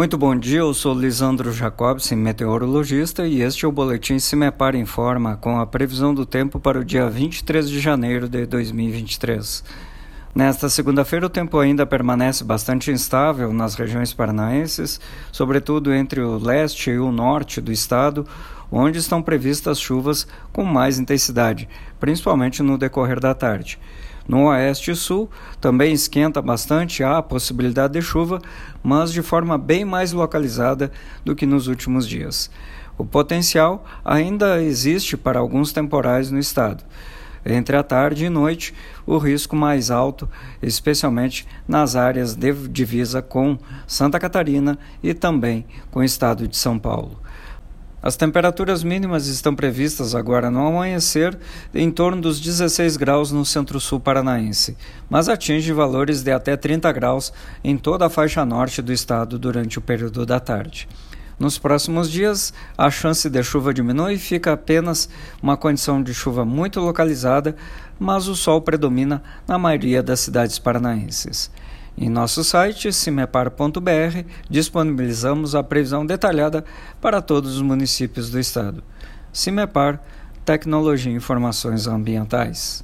Muito bom dia, eu sou Lisandro Jacobsen, meteorologista, e este é o Boletim Cimepar Informa com a previsão do tempo para o dia 23 de janeiro de 2023. Nesta segunda-feira, o tempo ainda permanece bastante instável nas regiões paranaenses, sobretudo entre o leste e o norte do estado, onde estão previstas chuvas com mais intensidade, principalmente no decorrer da tarde. No oeste e sul também esquenta bastante, há a possibilidade de chuva, mas de forma bem mais localizada do que nos últimos dias. O potencial ainda existe para alguns temporais no estado. Entre a tarde e noite, o risco mais alto, especialmente nas áreas de divisa com Santa Catarina e também com o estado de São Paulo. As temperaturas mínimas estão previstas agora no amanhecer em torno dos 16 graus no centro-sul paranaense, mas atinge valores de até 30 graus em toda a faixa norte do estado durante o período da tarde. Nos próximos dias, a chance de chuva diminui e fica apenas uma condição de chuva muito localizada, mas o sol predomina na maioria das cidades paranaenses. Em nosso site, cimepar.br, disponibilizamos a previsão detalhada para todos os municípios do estado. Cimepar, Tecnologia e Informações Ambientais.